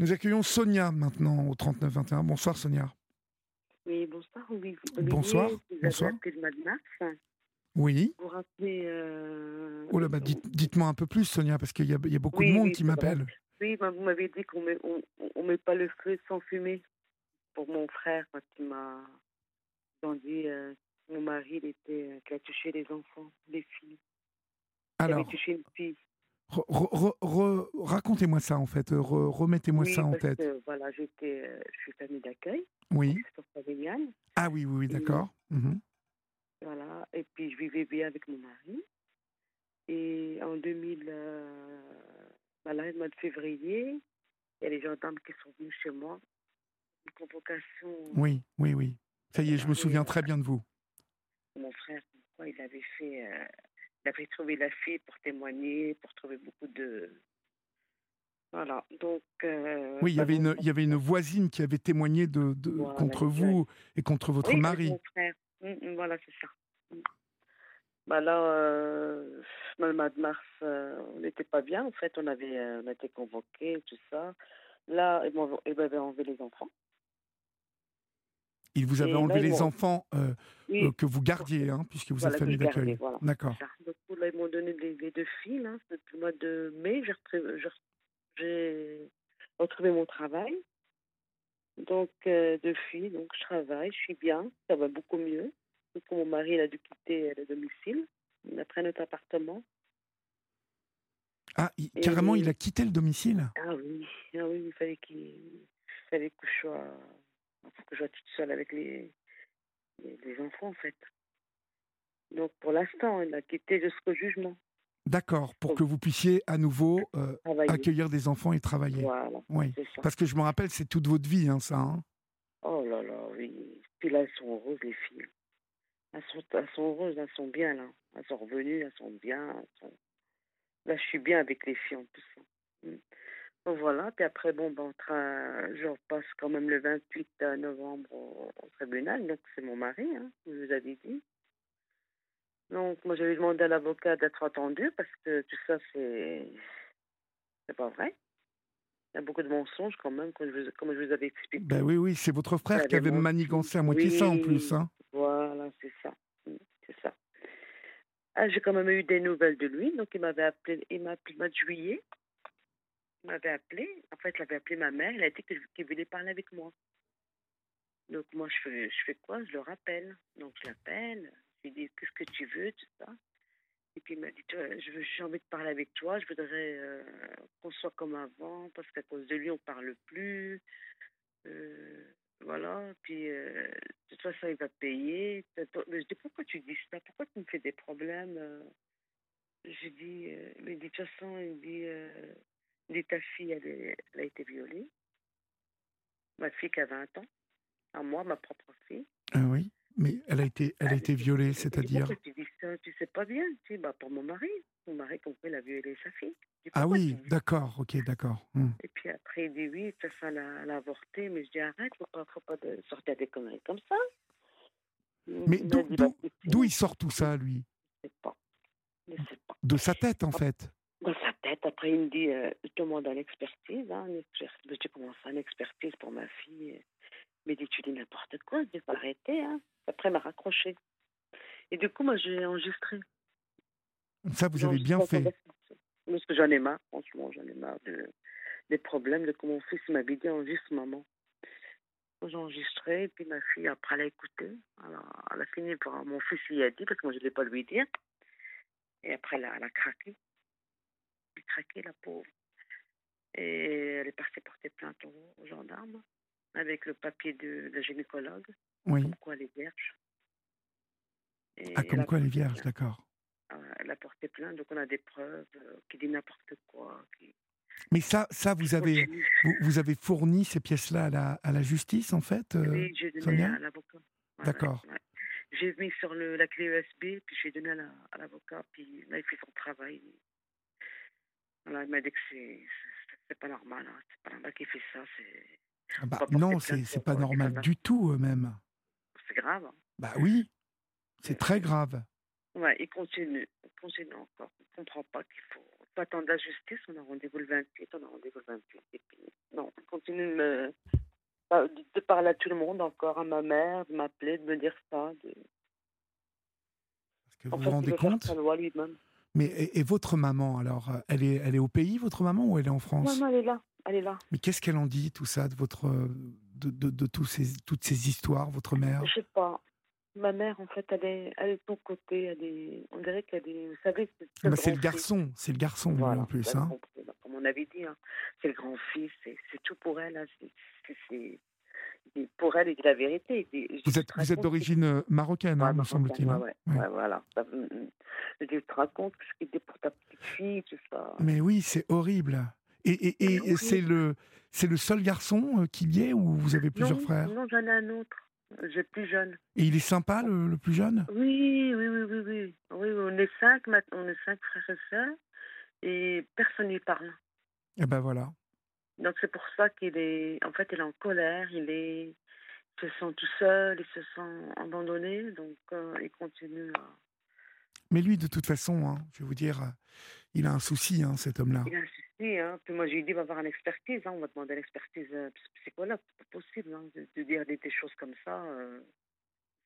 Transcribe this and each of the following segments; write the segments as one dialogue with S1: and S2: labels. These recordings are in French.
S1: Nous accueillons Sonia maintenant au 39-21. Bonsoir Sonia.
S2: Oui, bonsoir. Oui,
S1: bonsoir. bonsoir.
S2: le mois de mars.
S1: Oui.
S2: Vous rappelez. Euh...
S1: Oh là, bah, dites-moi un peu plus, Sonia, parce qu'il y, y, a beaucoup de monde qui m'appelle.
S2: Oui, vous m'avez dit qu'on met, on, met pas le feu sans fumer. Pour mon frère, quand il m'a dit, euh, mon mari, il était, euh, qui a touché les enfants, les filles.
S1: Alors.
S2: Il avait touché une fille.
S1: Racontez-moi ça en fait, remettez-moi ça en tête.
S2: Que, voilà, j'étais, euh, je suis famille d'accueil.
S1: Oui. Ah oui, oui, oui d'accord. Mhm.
S2: Voilà, et puis je vivais bien avec mon mari. Et en 2000, euh, voilà, le mois de février, il y a les gendarmes qui sont venus chez moi. Une convocation.
S1: Oui, oui, oui. Ça y est, je me souviens très bien de vous.
S2: Mon frère, il avait fait. Euh, il avait trouvé la fille pour témoigner, pour trouver beaucoup de. Voilà. Donc. Euh,
S1: oui, il y, avait une, il y avait une voisine qui avait témoigné de, de contre vous et contre votre
S2: oui,
S1: mari.
S2: Mon frère. Mm, mm, voilà, c'est ça. Mm. Bah là, euh, le mois de mars, euh, on n'était pas bien. En fait, on avait, euh, on a été convoqués, tout ça. Là, ils m'avaient enlevé les enfants.
S1: Il vous avait enlevé les enfants euh, euh, que vous gardiez, hein, puisque vous êtes famille d'accueil. D'accord.
S2: Donc là, ils m'ont donné les, deux filles. Là, depuis le mois de mai, j'ai retrouvé mon travail. Donc, euh, deux filles, donc je travaille, je suis bien, ça va beaucoup mieux. Mon mari il a dû quitter le domicile, il a pris notre appartement.
S1: Ah, carrément, il a quitté le domicile?
S2: Ah oui, ah oui il fallait qu'il fallait que je sois faut que je sois toute seule avec les, les, enfants, en fait. Donc, pour l'instant, il a quitté jusqu'au jugement.
S1: D'accord, pour que vous puissiez à nouveau euh, accueillir des enfants et travailler.
S2: Voilà.
S1: Oui. Parce que je me rappelle, c'est toute votre vie, hein, ça. Hein.
S2: oh là là, oui. Puis là, elles sont heureuses, les filles. Elles sont, elles sont heureuses, elles sont bien, là. Elles sont revenues, elles sont bien. Là, je suis bien avec les filles, en plus. Voilà, puis après, bon, ben, je repasse quand même le 28 novembre au, tribunal, donc c'est mon mari, hein, je vous avais dit. Donc, moi, j'avais demandé à l'avocat d'être attendu parce que tout ça, c'est. C'est pas vrai. Il y a beaucoup de mensonges quand même, comme je vous, comme je vous avais expliqué.
S1: Ben oui, oui, c'est votre frère qui avait manigancé à moitié ça en plus. Hein.
S2: Voilà, c'est ça. C'est ça. Ah, j'ai quand même eu des nouvelles de lui, donc il m'avait appelé, il m'a appelé le mois de juillet m'avait appelé. En fait, il avait appelé ma mère. Il a dit qu'il voulait parler avec moi. Donc, moi, je fais, je fais quoi? Je le rappelle. Donc, je l'appelle. Je lui dis Qu'est-ce que tu veux Tout ça? Et puis, il m'a dit J'ai envie de parler avec toi. Je voudrais euh, qu'on soit comme avant. Parce qu'à cause de lui, on ne parle plus. Euh, voilà. Puis, euh, de toute façon, il va payer. Mais je dis Pourquoi tu dis ça? Pourquoi tu me fais des problèmes J'ai dit Mais de toute façon, il dit dit ta fille, elle, a été violée. Ma fille qui a 20 ans. À moi, ma propre fille.
S1: Ah oui mais elle a été, elle a été violée, c'est-à-dire
S2: Tu dis ça, tu sais pas bien. Tu bah, pour mon mari. Mon mari, compris, il a violé sa fille.
S1: ah oui, d'accord, ok, d'accord. Hmm.
S2: Et puis après, il dit oui, ça, ça l'a avorté. Mais je dis arrête, faut pas, faut pas de sortir des conneries comme ça.
S1: Mais d'où il sort tout ça, lui?
S2: Je sais pas. Je sais pas.
S1: De sa tête, en fait
S2: dans sa tête. Après, il me dit, euh, je demande une expertise. Hein, une expertise. Je dis, comment ça, une expertise pour ma fille Il me dit, tu dis n'importe quoi, je pas arrêter. Hein. Après, il m'a raccroché. Et du coup, moi, j'ai enregistré.
S1: Ça, vous avez bien fait.
S2: Parce que j'en ai marre, franchement, j'en ai marre de, des problèmes de comment mon fils m'avait dit en juste maman. J'ai enregistré, et puis ma fille, après, elle a écouté. Alors, elle a fini par. Mon fils lui a dit, parce que moi, je ne l'ai pas lui dire. Et après, elle a, elle a craqué craqué, la pauvre. Et elle est partie porter plainte aux, gendarmes avec le papier de, la gynécologue.
S1: Oui.
S2: Comme quoi elle est vierge.
S1: ah, comme quoi elle est vierge, d'accord.
S2: Ah, elle a porté plainte, donc on a des preuves euh, qui disent n'importe quoi.
S1: Mais ça, ça vous, avez, vous, avez fourni ces pièces-là à la, à la justice, en fait
S2: euh, Oui, j'ai donné à l'avocat.
S1: D'accord.
S2: J'ai mis sur le, la clé USB, puis j'ai donné à l'avocat, puis là, il fait son travail. Voilà, il m'a dit que c'est pas normal. Hein. C'est pas normal qu'il fait ça. C'est.
S1: Ah bah, non, c'est pas normal du tout, même.
S2: C'est grave. Hein.
S1: Bah oui, c'est très grave.
S2: Ouais, il continue. Il continue encore. On ne comprend pas qu'il faut, faut attendre la justice. On a rendez-vous le 28, on a rendez-vous le 28. Et puis, non, continue de me bah, de parler à tout le monde encore, à ma mère, de m'appeler, de me dire ça. De...
S1: Parce que vous vous rendez compte Mais et, votre maman, alors, elle est, elle est au pays, votre maman, ou elle est en France?
S2: Non, non, elle est là. Elle est là.
S1: Mais qu'est-ce qu'elle en dit, tout ça, de votre, de, de, de tous ces, toutes ces histoires, votre mère?
S2: Je sais pas. Ma mère, en fait, elle est, elle est de ton côté. Elle est, on dirait qu'elle est. Vous savez,
S1: c'est le, le garçon. C'est le garçon, voilà, en plus. Hein.
S2: Comme on avait dit, hein. c'est le grand-fils. C'est tout pour elle. Hein. C'est pour elle, c'est la vérité.
S1: vous êtes, vous êtes d'origine euh, marocaine, hein, me semble-t-il.
S2: Hein. Ouais, ouais. voilà. Je te raconte ce qui était pour ta petite fille, tout ça.
S1: Mais oui, c'est horrible. Et, et, et c'est le, c'est le seul garçon euh, qui y est ou vous avez plusieurs frères?
S2: Non, j'en ai un autre. J'ai plus jeune.
S1: Et il est sympa, le, plus jeune?
S2: Oui, oui, oui, oui, oui, oui. on est cinq on est cinq frères et sœurs, et personne n'y parle.
S1: Et eh ben voilà.
S2: Donc c'est pour ça qu'il est, en fait, il est en colère, il est, se sent tout seul, il se sent abandonné, donc euh, il continue à.
S1: Mais lui, de toute façon, hein, je vais vous dire, il a un souci, hein, cet homme-là.
S2: Il a un souci, hein. Puis moi, j'ai dit, va avoir une expertise, hein. on va demander l'expertise euh, psychologue. C'est pas possible de, dire des, choses comme ça. Euh,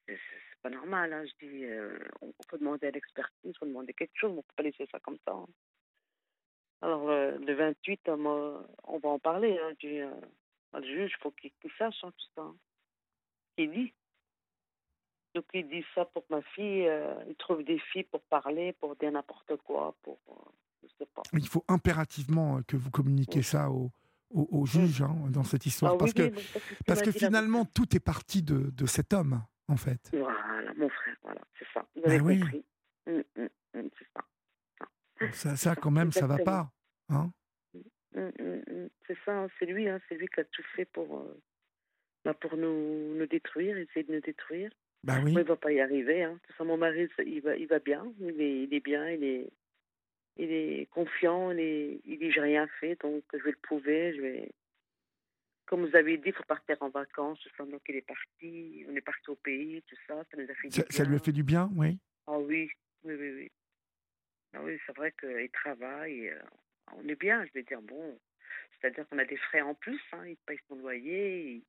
S2: c'est pas normal. Je dis, euh, on peut demander l'expertise, il faut demander quelque chose, on peut pas laisser ça comme ça. Hein. Alors, le 28, on va en parler. Hein. Je dis, le juge, il faut qu'il sache tout ça. Il dit. Donc, il dit ça pour ma fille. il trouve des filles pour parler, pour dire n'importe quoi, pour
S1: il faut impérativement euh, que vous communiquiez ça au, au, juge hein, dans cette histoire. Ah parce, que, parce que finalement, tout est parti de, de, cet homme, en fait.
S2: Voilà, mon frère, voilà, c'est ça. Vous ben avez oui. compris. Hum, hum, hum, c'est
S1: ça. Ça. Ça, quand même, ça va pas. Hein
S2: c'est ça, hein, c'est lui, hein, c'est lui qui a tout fait pour, euh, bah, pour nous, nous détruire, essayer de nous détruire.
S1: Bah oui.
S2: il ne va pas y arriver. Hein. Tout ça, mon mari, il va, il va bien, il est, il est bien, il est, il est confiant, il, est, il dit j'ai rien fait, donc je vais le prouver, je vais. Comme vous avez dit, il faut partir en vacances, donc il est parti, on est parti au pays, tout ça, ça nous a fait
S1: ça,
S2: du
S1: bien. Ça lui a fait du bien, oui
S2: Ah oui, oui, oui, oui. Ah oui, c'est vrai qu'il travaille, euh, on est bien, je vais dire, bon, c'est-à-dire qu'on a des frais en plus, hein, il paye son loyer,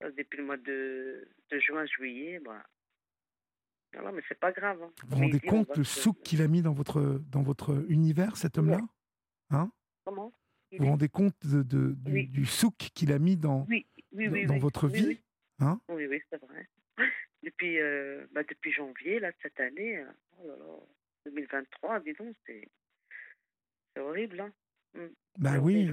S2: depuis le mois de, de juin, juillet, bah, non, mais c'est pas grave. Hein.
S1: Vous vous rendez compte le souk qu'il a mis dans votre, dans votre univers, cet homme-là?
S2: Hein? Comment?
S1: Vous vous rendez compte de, du, souk qu'il a mis dans, dans, votre vie?
S2: hein? Oui, oui, c'est vrai. Depuis, euh, bah, depuis janvier, là, cette année, 2023, euh, oh dis donc, c'est horrible. Hein
S1: mmh. Bah oui,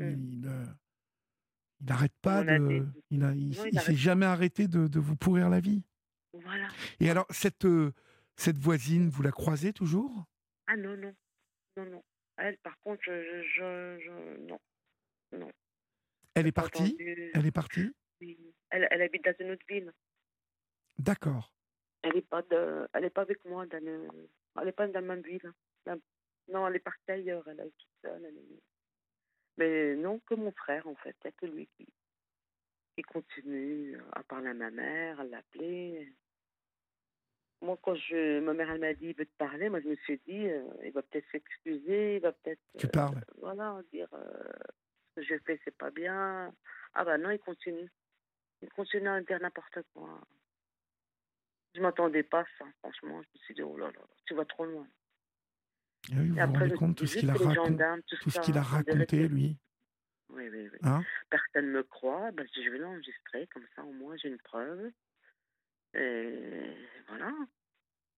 S1: euh, mmh. il n'arrête pas de. Il, a, il, s'est jamais arrêté de, de, vous pourrir la vie.
S2: Voilà.
S1: Et alors, cette, euh, cette voisine, vous la croisez toujours?
S2: Ah non, non. Non, non. Elle, par contre, je. je, non. Non.
S1: Elle est partie? Elle est partie?
S2: Elle, elle, habite dans une autre ville.
S1: D'accord.
S2: Elle n'est pas, de, elle est pas avec moi. Dans elle n'est pas dans la même ville. Non, elle est partie ailleurs. Elle est toute seule. Mais non, que mon frère, en fait. Il n'y a que lui qui, qui continue à parler à ma mère, à l'appeler moi, quand je, ma mère, elle m'a dit, il veut te parler, moi, je me suis dit, euh, il va peut-être s'excuser, il va peut-être.
S1: Tu parles.
S2: Euh, voilà, dire, euh, ce que j'ai fait, c'est pas bien. Ah, bah non, il continue. Il continue à dire n'importe quoi. Je m'attendais pas à ça, franchement. Je me suis dit, oh là là, tu vas trop loin.
S1: Et oui, vous vous rendez compte tout ce qu'il a, raconté, tout ce qu'il a raconté, lui
S2: Oui, oui, oui. Hein? Personne ne me croit, bah, je vais l'enregistrer, comme ça, au moins, j'ai une preuve. Et voilà,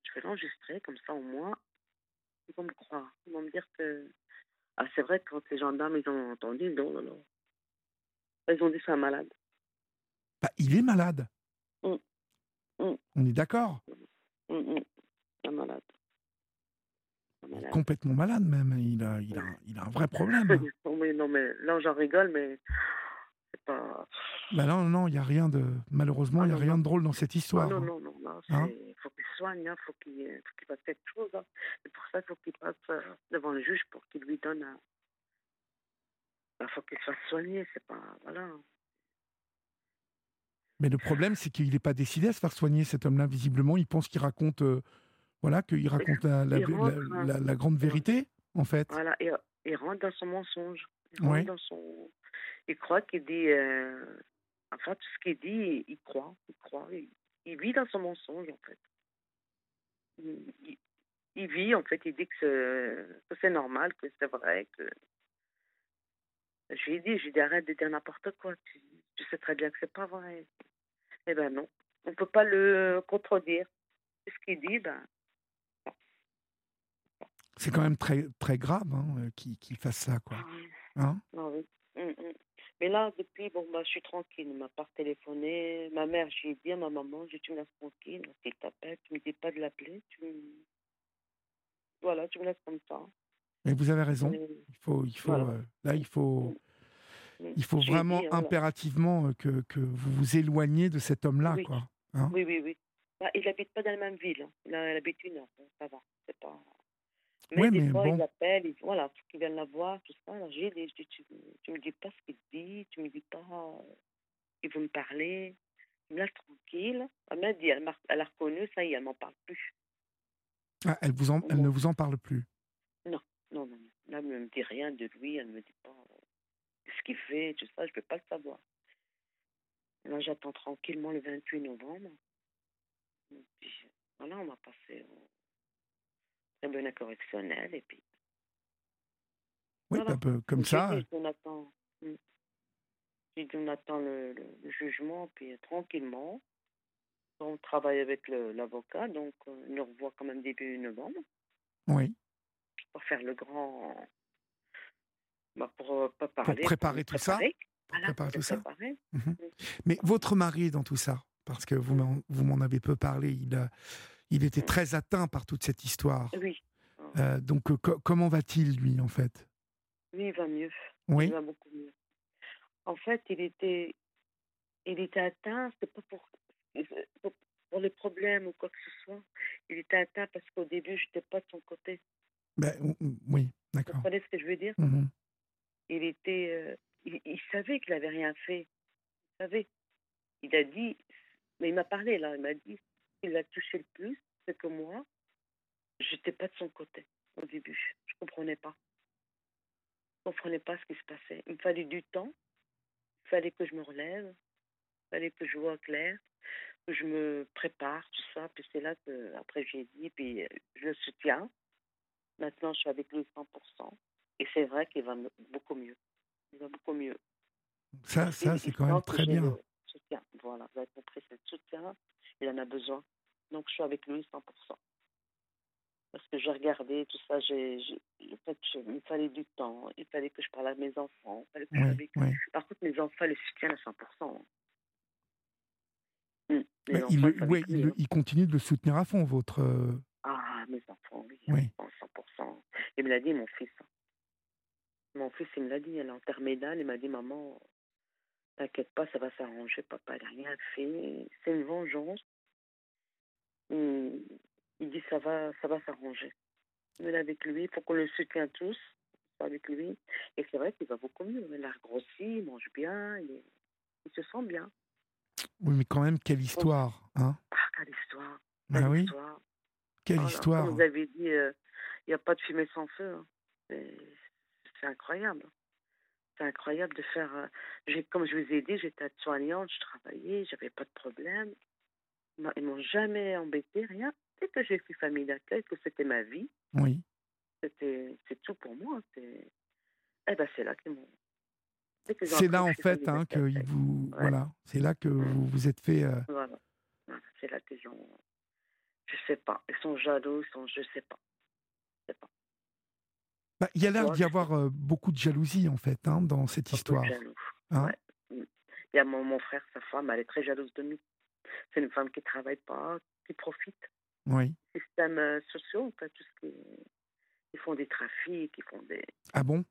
S2: je vais l'enregistrer, comme ça au moins, ils vont me croire. Ils vont me dire que. Ah, c'est vrai que quand les gendarmes ils ont entendu, non, non, non. Ils ont dit c'est un malade.
S1: Bah, il est malade.
S2: Mmh. Mmh.
S1: On est d'accord
S2: mmh, Un malade.
S1: Complètement malade même. Il a, il a, il a un vrai problème.
S2: non, mais, non, mais là j'en rigole, mais pas.
S1: Bah non, non, il n'y a rien de. Malheureusement, il n'y a rien de drôle dans cette histoire.
S2: Non, non, non, non. Il hein faut qu'il soigne, il hein, faut qu'il fasse quelque chose. Hein. C'est pour ça qu'il faut qu'il passe euh, devant le juge pour qu'il lui donne. Un... Il faut qu'il soit soigné, c'est pas. Voilà.
S1: Mais le problème, c'est qu'il n'est pas décidé à se faire soigner, cet homme-là. Visiblement, il pense qu'il raconte. Euh, voilà, qu'il raconte la, la, la, grande vérité, en fait.
S2: Voilà, et il rentre dans son mensonge. Il, dans son... il croit qu'il dit. Euh, enfin, tout ce qu'il dit, il croit. Il croit. Il, vit dans son mensonge, en fait. Il, vit, en fait, il dit que c'est normal, que c'est vrai, que. Je lui ai dit, je lui ai dit, arrête de dire n'importe quoi. Tu, tu, sais très bien que c'est pas vrai. Eh ben non, on ne peut pas le contredire. Ce qu'il dit, ben,
S1: c'est quand même très, très grave hein, euh, qu'il fasse ça, quoi. Hein?
S2: Ah oui. Mmh, mmh. Mais là, depuis, bon, bah, je suis tranquille. Il m'a pas téléphoné. Ma mère, j'ai dit à ma maman, je tu me laisses tranquille. Si t'appelle, tu me dis pas de l'appeler. Tu Voilà, tu me laisses comme ça.
S1: Mais vous avez raison. Il faut, il faut, euh, là, il faut, mmh. Il faut vraiment impérativement euh, que, que vous vous éloigniez de cet homme-là,
S2: oui.
S1: quoi.
S2: Hein oui, oui, oui. Bah, il n'habite pas dans la même ville. Hein. Il, habite une heure. ça va. C'est pas. Mais des fois, il appelle, il, voilà, vienne la voir, tout ça. Alors, j'ai dit, tu, tu me dis pas ce qu'il dit, tu me dis pas qu'il veut me parler. Il me laisse tranquille. Elle m'a dit, elle, elle a reconnu, ça y est, elle m'en parle plus.
S1: Ah, elle, vous en, elle ne vous en parle plus
S2: Non, non, non. Là, elle ne me dit rien de lui, elle ne me dit pas ce qu'il fait, tout ça, je ne peux pas le savoir. Là, j'attends tranquillement le 28 novembre. Et puis, voilà, on va passer tribunal correctionnel et puis.
S1: Oui, un peu comme ça.
S2: on attend, on attend le, jugement, puis tranquillement. On travaille avec l'avocat, donc on euh, nous revoit quand même début novembre.
S1: Oui.
S2: Pour faire le grand. Bah, pour, euh, parler,
S1: pour préparer tout ça. Pour préparer tout ça. Mhm. Mais votre mari dans tout ça, parce que vous m'en avez peu parlé, il a il était très atteint par toute cette histoire.
S2: Oui.
S1: Euh, donc, euh, comment va-t-il, lui, en fait?
S2: Lui, il va mieux.
S1: Oui.
S2: Il va beaucoup mieux. En fait, il était, il était atteint, c'est pas pour, pour, les problèmes ou quoi que ce soit. Il était atteint parce qu'au début, je n'étais pas de son côté.
S1: Ben, oui, d'accord.
S2: Vous comprenez ce que je veux dire?
S1: Mmh
S2: Il était, euh, il, savait qu'il n'avait rien fait. Il savait. Il a dit, mais il m'a parlé là, il m'a dit, il l'a touché le plus, c'est que moi, j'étais pas de son côté au début. Je comprenais pas. Je comprenais pas ce qui se passait. Il me fallait du temps. Il fallait que je me relève. Il fallait que je vois clair, que je me prépare, tout ça. Puis c'est là que, après, j'ai dit, puis euh, je le soutiens. Maintenant, je suis avec lui 100%. Et c'est vrai qu'il va beaucoup mieux. Il va beaucoup mieux.
S1: Ça, ça c'est quand même très bien.
S2: Soutien. Voilà, vous avez compris, c'est le soutien. Il en a besoin. Donc, je suis avec lui 100%. Parce que j'ai regardé tout ça, j'ai, en fait, il fallait du temps, il fallait que je parle à mes enfants. Par contre, mes enfants le soutiennent à 100%.
S1: Mmh. il, il, continue de le soutenir à fond, votre. Euh,
S2: ah, mes enfants, oui, 100%. Il me l'a dit, mon fils. Mon fils, il me l'a dit, en terminale, il m'a dit, maman, t'inquiète pas, ça va s'arranger, papa, il n'a rien fait. C'est une vengeance il, dit ça va, ça va s'arranger. Il est avec lui, faut qu'on le soutienne tous avec lui. Et c'est vrai qu'il va beaucoup mieux. Il a grossi, il mange bien, il, se sent bien.
S1: Oui, mais quand même, quelle histoire, hein
S2: Ah, quelle histoire
S1: bah quelle oui. histoire Quelle histoire
S2: Comme vous avez dit, euh, il n'y a pas de fumée sans feu. Hein. C'est incroyable. C'est incroyable de faire. Euh, comme je vous ai dit, j'étais soignante, je travaillais, j'avais pas de problème. Ils m'ont jamais embêté, rien. Dès que j'ai fait famille d'accueil, que c'était ma vie.
S1: Oui.
S2: C'était, c'est tout pour moi. C'est, eh ben, c'est là qu'ils m'ont.
S1: C'est là en fait hein, que vous, voilà, c'est là que vous vous êtes fait. Euh...
S2: Voilà. C'est là qu'ils ont. Je sais pas. Ils sont jaloux, ils sont, je sais pas.
S1: Bah, il y a l'air d'y avoir euh, beaucoup de jalousie en fait hein, dans cette histoire.
S2: Hein ouais. Il y a mon, mon frère, sa femme, elle est très jalouse de nous. C'est une femme qui ne travaille pas, qui profite.
S1: Oui.
S2: Systèmes euh, sociaux, tout ce qui Ils font des trafics, ils font des.
S1: Ah bon?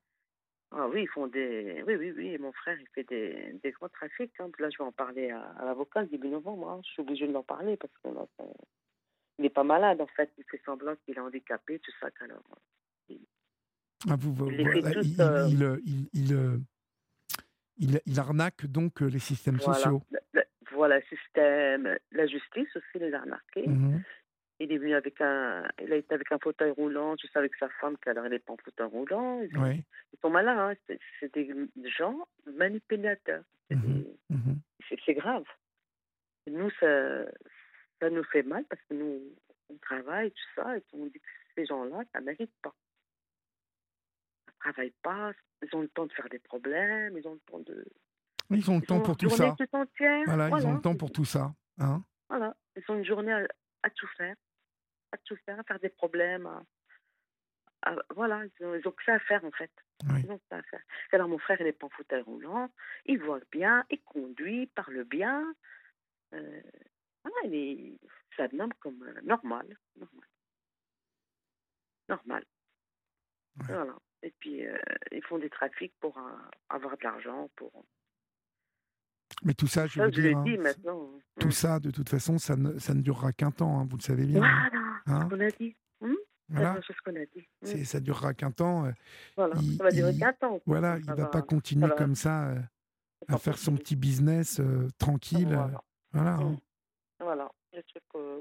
S2: Ah oui, ils font des. Oui, oui, oui. Mon frère, il fait des, des grands trafics. Hein. Là, je vais en parler à, l'avocat le début novembre. Hein. Je suis obligée de l'en parler parce qu'il n'est pas malade, en fait. Il fait semblant qu'il est handicapé, tout ça. Alors.
S1: Ah, vous, il, euh, il, il, il, arnaque donc euh, les systèmes sociaux
S2: voilà, le système, la justice aussi les a remarqués. Mhm. il est venu avec un, il a été avec un fauteuil roulant, sais avec sa femme qu'elle n'est pas en fauteuil roulant. Ils,
S1: oui.
S2: ils sont malins, hein. c'est des gens manipulateurs.
S1: Mhm, mhm.
S2: C'est grave. Nous, ça, ça nous fait mal parce que nous, on travaille, tout ça, et on dit que ces gens-là, ça ne mérite pas. Travaillent pas, ils ont le temps de faire des problèmes, ils ont le temps de.
S1: Ils ont le temps pour tout ça.
S2: Voilà,
S1: ils ont le temps pour tout ça. Hein
S2: voilà, ils ont une journée à, tout faire, à tout faire, à faire des problèmes. voilà, ils ont, que ça à faire en fait. Ils ont ça à faire. Alors mon frère, il est pas en fauteuil roulant, il voit bien, il conduit, il parle bien. Euh, voilà, il est, ça nomme comme euh, normal, normal. Normal. Voilà. Et puis, euh, ils font des trafics pour avoir de l'argent, pour...
S1: Mais tout ça, je veux dire,
S2: hein, maintenant.
S1: tout ça, de toute façon, ça ne, ça ne durera qu'un temps, hein, vous le savez bien.
S2: Voilà, hein qu'on a dit. Hum
S1: voilà.
S2: C'est ce qu'on a dit. Hum.
S1: Ça durera qu'un temps.
S2: Voilà, ça va durer qu'un temps.
S1: Voilà, il ne va, pas continuer comme ça à faire son petit business tranquille. Voilà. Voilà.
S2: Hum. voilà les trucs euh,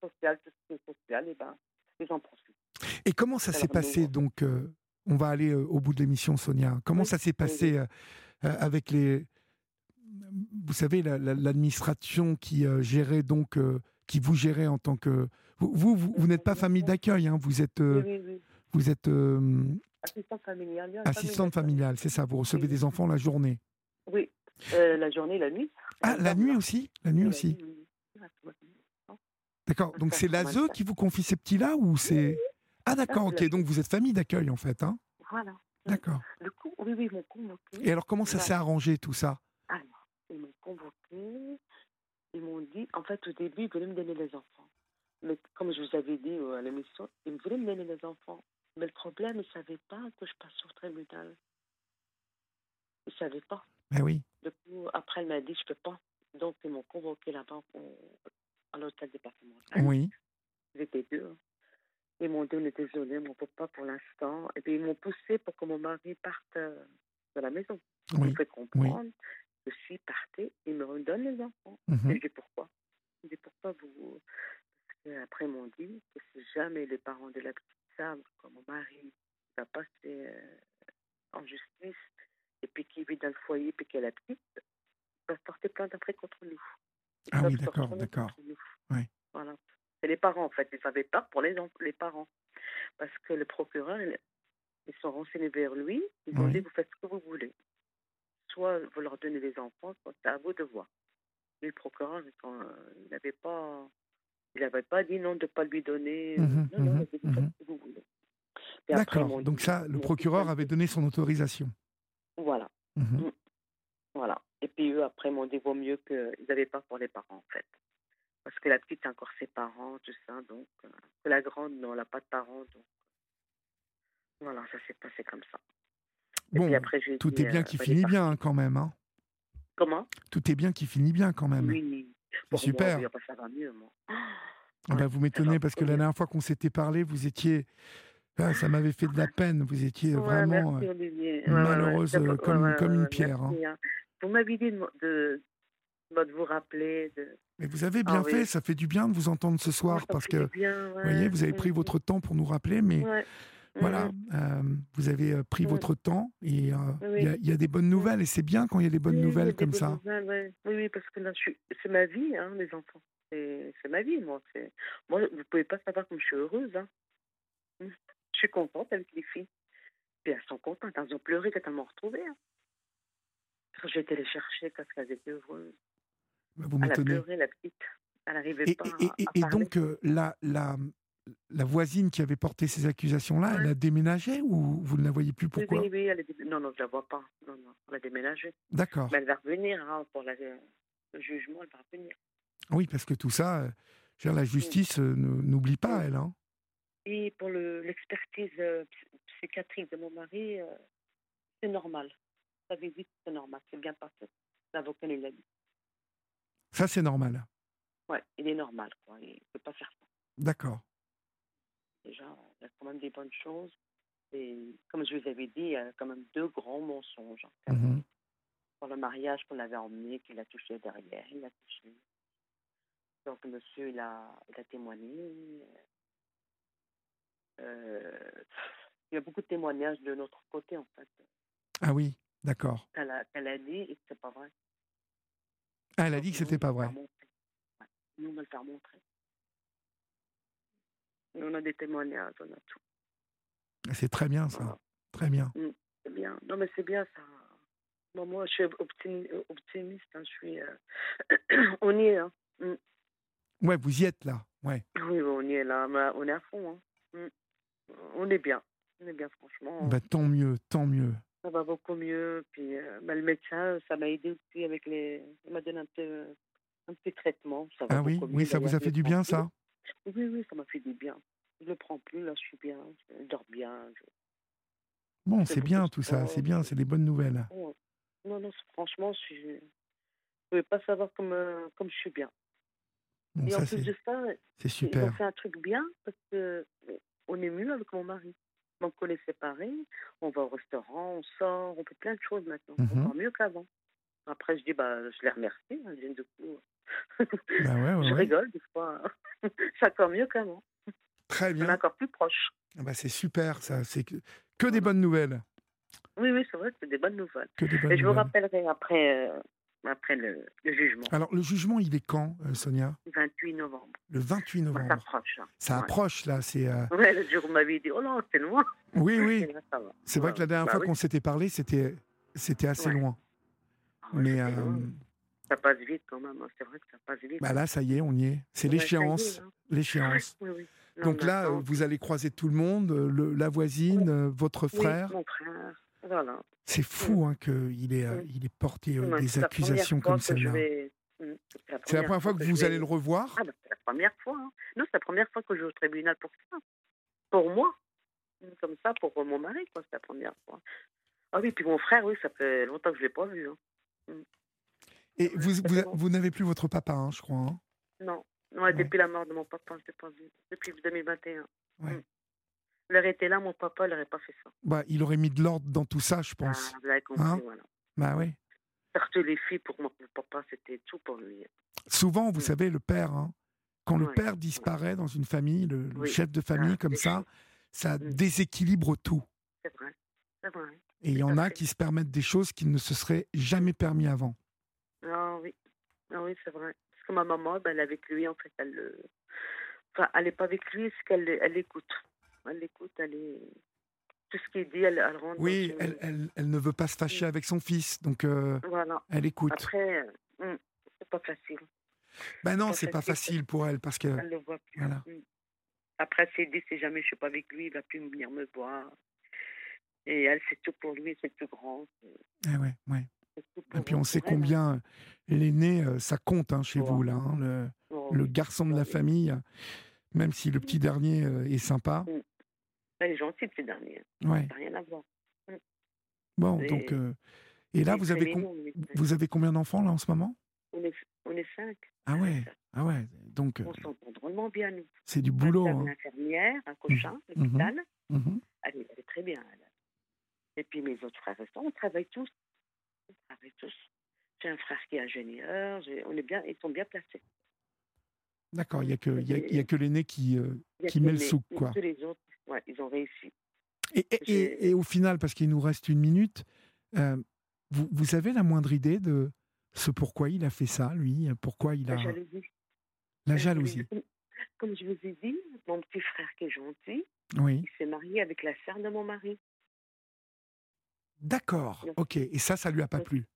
S2: social, tout ce qui est social, et ben, ils en profitent.
S1: Et comment ça s'est passé donc euh, On va aller euh, au bout de l'émission, Sonia. Comment ça s'est passé euh, avec les, vous savez, l'administration qui gérait donc, qui vous gérait en tant que vous, vous, vous, n'êtes pas famille d'accueil, hein, vous êtes, vous êtes
S2: assistante familiale.
S1: Assistante familiale, c'est ça. Vous recevez des enfants la journée.
S2: Oui, la journée, la nuit.
S1: Ah, la nuit aussi, la nuit aussi. D'accord. Donc c'est l'ASE qui vous confie ces petits-là ou c'est Ah d'accord. Ok. Donc vous êtes famille d'accueil en fait, hein
S2: Voilà.
S1: D'accord.
S2: oui, oui, ils m'ont convoqué.
S1: Et alors comment ça s'est arrangé tout ça?
S2: Alors, ils m'ont convoqué. Ils m'ont dit, en fait, au début, ils voulaient me donner les enfants. Mais comme je vous avais dit euh, à l'émission, ils voulaient me donner les enfants. Mais le problème, ils ne savaient pas que je passe sur tribunal. Ils ne savaient pas.
S1: Mais oui.
S2: Du coup, après, elle m'a dit, je ne peux pas. Donc, ils m'ont convoqué là-bas à l'hôtel départemental.
S1: Oui.
S2: Étaient deux. Ils m'ont dit, on est désolé, on ne peut pas pour l'instant. Et puis, ils m'ont poussé pour que mon mari parte euh, de la maison.
S1: Oui.
S2: Ils fait comprendre que si partait, il me redonne les enfants.
S1: Mhm.
S2: Et je dis, pourquoi? Je dis, pourquoi vous... Parce qu'après, ils m'ont dit que si jamais les parents de la petite savent que mon mari va passer euh, en justice et puis qu'il vit dans le foyer puis qu'elle a la petite, ils peuvent porter plainte après contre nous
S1: ah oui, d'accord, d'accord. Oui.
S2: Voilà. C'est les parents, en fait. Ils savaient pas pour les, les parents. Parce que le procureur, ils sont renseignés vers lui. Ils ont dit, vous faites ce que vous voulez. Soit vous leur donnez les enfants, soit c'est à vous de voir. Mais le procureur, il n'avait pas... Il n'avait pas dit non de ne pas lui donner.
S1: Mmh
S2: non, non,
S1: mmh
S2: il dit, ce que vous voulez.
S1: D'accord. Donc ça, le procureur avait donné son autorisation.
S2: Voilà.
S1: Mmh
S2: voilà. Et puis eux, après, m'ont dit vaut mieux qu'ils n'avaient pas pour les parents, en fait. Parce que la petite a encore ses parents, tout ça. Donc, euh, la grande, non, elle n'a pas de parents. Donc, voilà, ça s'est passé comme ça.
S1: bon, après, tout est bien euh, qui finit bien, hein, quand même. Hein.
S2: Comment?
S1: Tout est bien qui finit bien, quand même.
S2: Oui.
S1: super.
S2: Moi, ça va mieux, moi.
S1: Ah ben, vous m'étonnez parce que la dernière fois qu'on s'était parlé, vous étiez. Ah, ça m'avait fait de la peine. Vous étiez vraiment
S2: merci,
S1: euh, malheureuse comme, comme une pierre. Hein.
S2: Hein. Vous m'avez dit de, de, de, vous rappeler. De...
S1: Mais vous avez bien ah fait, ça fait du bien de vous entendre ce soir parce que vous voyez, vous avez pris votre temps pour nous rappeler, mais voilà, mm. euh, vous avez euh, pris votre temps et euh, il y, a des bonnes nouvelles et c'est bien quand il y a des bonnes nouvelles comme ça.
S2: oui, oui, parce que c'est ma vie, hein, les enfants. C'est ma vie, moi. Moi, vous pouvez pas savoir comme je suis heureuse. Hein. Je suis contente avec les filles. Puis elles sont contentes, elles ont pleuré quand elles m'ont retrouvée. Hein. J'ai été les chercher parce qu'elles étaient heureuses.
S1: Bah, vous
S2: Elle a pleuré, la petite. Elle n'arrivait pas
S1: et,
S2: à,
S1: et donc, euh, la, la, la, voisine qui avait porté ces accusations-là, elle a déménagé ou vous ne la voyez plus? Pourquoi?
S2: Oui, oui, elle Non, non, je ne la vois pas. Non, non, elle a déménagé.
S1: D'accord.
S2: Mais elle va revenir hein, pour la, le jugement, elle va revenir.
S1: Oui, parce que tout ça, euh, la justice euh, n'oublie pas, elle. Hein.
S2: Et pour l'expertise psychiatrique de mon mari, c'est normal sa visite, c'est normal, c'est bien passé. L'avocat l'a dit.
S1: Ça, c'est normal.
S2: Ouais, il est normal, quoi. Il ne peut pas faire ça.
S1: D'accord.
S2: Déjà, il y a quand même des bonnes choses. Et comme je vous avais dit, il y a quand même deux grands mensonges.
S1: Mhm.
S2: Pour le mariage qu'on avait emmené, qu'il a touché derrière, il a touché. Donc, monsieur, il a, il a témoigné. Euh, il y a beaucoup de témoignages de notre côté, en fait.
S1: Ah oui, d'accord.
S2: Elle a, a dit et que c'est pas vrai.
S1: Ah, elle a dit que c'était pas vrai.
S2: Ouais. Nous, on va le faire montrer. On a des témoignages, on a tout.
S1: C'est très bien, ça.
S2: Voilà.
S1: Très bien.
S2: Mm, C'est bien. Non, mais c'est bien ça. Bon, moi, je suis optimi- optimiste. hein, Je suis. euh, on y est. Hein. Mm.
S1: Ouais, vous y êtes là. Ouais.
S2: Oui, on y est là. on est à fond. Hein. Mm. On est bien. On est bien, franchement.
S1: Bah, tant mieux, tant mieux.
S2: Ça va beaucoup mieux. Puis euh, bah, le médecin, ça m'a aidé aussi avec les. Il m'a donné un petit, un petit traitement. Ça va
S1: Ah oui, oui,
S2: mieux.
S1: ça vous a fait du bien,
S2: plus.
S1: ça?
S2: Oui, oui, ça m'a fait du bien. Je le prends plus, là, je suis bien. Je dors bien. je-
S1: Bon, c'est bien tout ça, c'est bien, c'est des bonnes nouvelles.
S2: Ouais. Non, non, franchement, je ne pouvais pas savoir comme, euh, comme je suis bien.
S1: Bon,
S2: Et en plus
S1: c'est
S2: de ça,
S1: c'est super.
S2: fait un truc bien parce que euh, on est mieux avec mon mari. Donc on est séparés, on va au restaurant, on sort, on fait plein de choses maintenant.
S1: Mhm.
S2: Encore mieux qu'avant. Après, je dis, bah, je les remercie. hein, coup,
S1: Bah ouais, ouais,
S2: je
S1: ouais.
S2: rigole des fois. c'est encore mieux qu'avant.
S1: Très
S2: On est
S1: bien.
S2: encore plus proches.
S1: Ah Bah, c'est super, ça. C'est que, que des bonnes nouvelles.
S2: Oui, oui, c'est vrai que c'est des bonnes nouvelles.
S1: Que des bonnes
S2: Et je vous rappellerai après, euh, après le, le jugement,
S1: Alors, le jugement, il est quand, euh, Sonia?
S2: Le 28 novembre.
S1: Le 28
S2: Ça
S1: novembre.
S2: s'approche. hein.
S1: Ça
S2: Ouais.
S1: approche, là. C'est. euh,
S2: Ouais, le jour où vous m'avez dit, oh non, c'est loin.
S1: Oui, oui.
S2: Ça.
S1: C'est vrai que la dernière
S2: Bah
S1: fois
S2: oui.
S1: qu'on s'était parlé, c'était c'était assez loin.
S2: Ah
S1: Mais euh.
S2: Ça passe vite quand même, hein. c'est vrai que ça passe vite.
S1: bah là, ça y est, on y est. C'est
S2: ça
S1: l'échéance.
S2: hein.
S1: L'échéance.
S2: Oui, oui. Non,
S1: Donc là, vous allez croiser tout le monde, le- la voisine, votre
S2: oui,
S1: frère.
S2: mon frère, voilà.
S1: C'est fou hein, qu'il ait, euh,
S2: Mm.
S1: il ait porté euh,
S2: Ouais,
S1: des accusations comme celle-là.
S2: vais- Mm,
S1: C'est la première fois que vous
S2: vais-
S1: allez le revoir?
S2: Ah, bah, c'est la première fois. hein. Non, c'est la première fois que je vais au tribunal pour ça. Pour moi. Mm, Comme ça, pour mon mari, quoi, c'est la première fois. Ah oui, puis mon frère, oui, ça fait longtemps que je ne l'ai pas vu. hein.
S1: Et
S2: Ouais,
S1: vous, vous, vous n'avez plus votre papa, hein, je crois. hein?
S2: Non, non
S1: Ouais.
S2: depuis la mort de mon papa, je ne l'ai pas vu. Depuis 2021.
S1: Ouais.
S2: Il aurait été là, mon papa, il n'aurait pas fait ça.
S1: bah, il aurait mis de l'ordre dans tout ça, je pense.
S2: Ah, vous avez compris,
S1: Hein?
S2: voilà.
S1: Bah oui.
S2: Surtout les filles, pour mon papa, c'était tout pour lui.
S1: Souvent, vous
S2: Mm.
S1: savez, le père, hein, quand le père disparaît dans une famille, le, chef de famille
S2: Ah,
S1: comme ça, ça
S2: Mm.
S1: déséquilibre tout.
S2: C'est vrai. C'est vrai.
S1: Et il y en a
S2: fait.
S1: qui se permettent des choses qui ne se seraient jamais permis avant.
S2: Ah oui, ah oui c'est vrai. Parce que ma maman, ben, elle est avec lui, en fait, elle le... Enfin, pas avec lui, c'est qu'elle elle l'écoute. Elle l'écoute, elle est... Tout ce qu'il dit, elle, elle rentre
S1: Oui, elle, elle, elle ne veut pas se fâcher avec son fils, donc euh,
S2: Voilà.
S1: elle écoute.
S2: Après, euh, hum, c'est pas facile.
S1: Ben non, c'est pas
S2: facile.
S1: pour elle parce que
S2: Elle le voit plus.
S1: voilà.
S2: Hum. Après, s'est dit, si jamais je suis pas avec lui, il va plus venir me voir. Et elle, c'est tout pour lui, c'est le plus grand. c'est-
S1: Eh ouais, ouais.
S2: c'est
S1: Et puis on sait
S2: hein.
S1: combien l'aîné, euh, ça compte hein, chez vous là, hein, le,
S2: Oh,
S1: garçon de la famille. Même si le petit dernier euh, est sympa.
S2: Elle est gentille, le petit dernier.
S1: Ouais.
S2: Ça n'a rien à voir.
S1: Bon,
S2: Et-
S1: donc euh, et là vous avez
S2: mignon,
S1: vous avez combien d'enfants là en ce moment?
S2: On est, on est cinq.
S1: Ah ouais, ah ouais. Donc euh,
S2: On s'entend drôlement bien, nous.
S1: c'est du boulot. Hein.
S2: l'infirmière, un cochin,
S1: Mhm.
S2: l'hôpital.
S1: Mhm.
S2: Elle, est- très bien. elle. Et puis mes autres frères et sœurs, on travaille tous. On travaille tous. J'ai un frère qui est ingénieur. On est bien, ils sont bien placés.
S1: D'accord, il y a que y a, y a que l'aîné qui euh, Qui met le souk, quoi.
S2: Tous les autres, ouais, ils ont réussi.
S1: Et, et-
S2: J'ai-
S1: et- et au final, parce qu'il nous reste une minute, euh, vous, vous avez la moindre idée de ce pourquoi il a fait ça, lui Pourquoi il a
S2: La jalousie.
S1: la jalousie
S2: Comme- je vous ai dit, mon petit frère qui est gentil,
S1: Oui,
S2: il s'est marié avec la sœur de mon mari.
S1: d'accord, ok. Et ça, ça lui a pas plu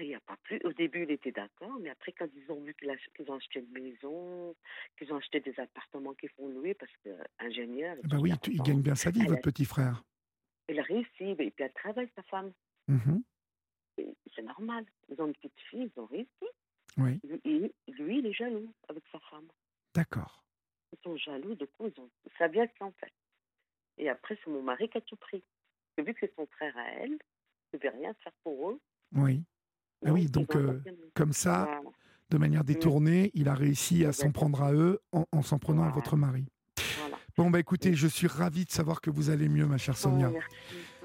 S2: Il n'y a pas plus. Au début, il était d'accord, mais après, quand ils ont vu qu'ils ont acheté une maison, qu'ils ont acheté des appartements qu'ils font louer, parce que ingénieur,
S1: Bah oui, il gagne bien sa vie, votre
S2: a-
S1: petit frère.
S2: il a réussi, et puis elle travaille, sa femme. Et C'est normal. Ils ont une petite fille, ils ont réussi.
S1: Oui,
S2: Lui, il- lui, il est jaloux avec sa femme.
S1: d'accord.
S2: Ils sont jaloux, du coup, ils ont... ça vient de ça, en fait. Et après, c'est mon mari qui a tout pris. Et vu que c'est son frère à elle, il ne pouvait rien faire pour eux.
S1: Oui, Ah oui, donc, euh, comme ça,
S2: Voilà.
S1: de manière détournée, il a réussi à s'en prendre à eux en, en s'en prenant à votre mari.
S2: Voilà.
S1: Bon, bah écoutez, je suis ravi de savoir que vous allez mieux, ma chère Sonia.
S2: Oh, merci.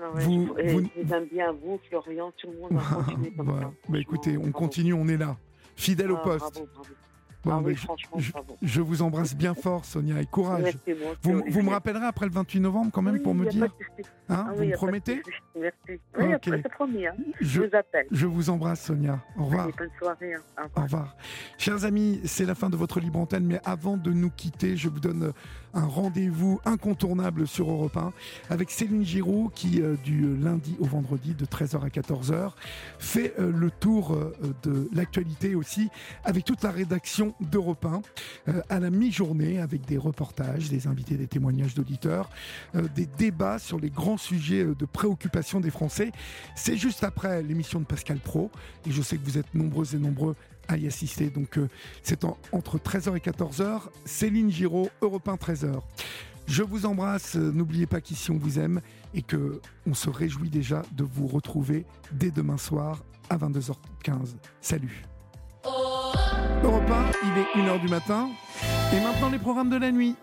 S2: Ah
S1: Vous-
S2: et
S1: vous-
S2: je vous aime bien, vous, Florian, tout le monde ça.
S1: Bah écoutez, on continue, on est là. Fidèle au
S2: Ah,
S1: poste.
S2: Bravo, bravo. Ah oui, franchement,
S1: je, je, vous embrasse bien fort, Sonia, et courage. vous, vous, me rappellerez après le 28 novembre quand même pour me dire hein,
S2: ah
S1: Vous me promettez
S2: Merci. Oui, après, c'est promis. Hein. Je, vous appelle.
S1: Je vous embrasse, Sonia. Au revoir.
S2: bonne soirée. Hein. Au, revoir.
S1: Au revoir. Chers amis, c'est la fin de votre libre antenne, mais avant de nous quitter, je vous donne un rendez-vous incontournable sur Europe 1 avec Céline Giraud qui, euh, du lundi au vendredi, de 13h à 14h, fait euh, le tour euh, de l'actualité aussi avec toute la rédaction d'Europe 1 à la mi-journée avec des reportages, des invités, des témoignages d'auditeurs, des débats sur les grands sujets de préoccupation des Français. C'est juste après l'émission de Pascal Pro et je sais que vous êtes nombreux et nombreux à y assister. Donc euh, c'est entre 13h et 14h. Céline Giraud, Europe 1 13h. Je vous embrasse. N'oubliez pas qu'ici on vous aime et que on se réjouit déjà de vous retrouver dès demain soir à 22h15. Salut. Europe 1, il est 1h du matin et maintenant les programmes de la nuit.